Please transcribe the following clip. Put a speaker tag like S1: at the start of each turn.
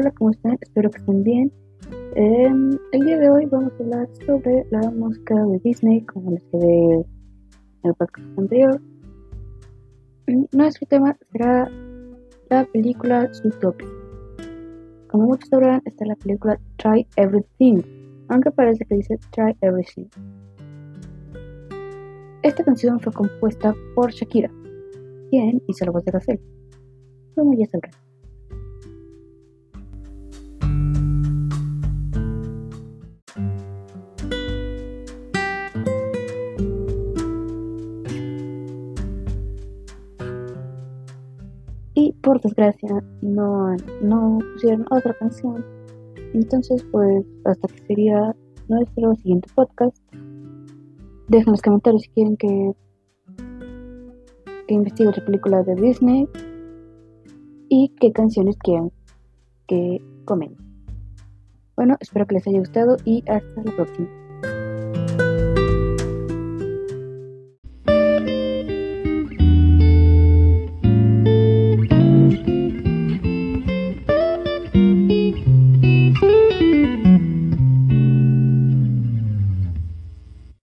S1: Hola, ¿cómo están? Espero que estén bien. Em, el día de hoy vamos a hablar sobre la música de Disney, como les quedé en el podcast anterior. Mm, nuestro tema será la película Zootopia. Como muchos sabrán, está la película Try Everything, aunque parece que dice Try Everything. Esta canción fue compuesta por Shakira, quien hizo la voz de Gazelle, como ya sabrán. Y por desgracia no, no pusieron otra canción. Entonces pues hasta que sería nuestro siguiente podcast. Dejen en los comentarios si quieren que, que investigue otra película de Disney y qué canciones quieren que comenten. Bueno, espero que les haya gustado y hasta la próxima.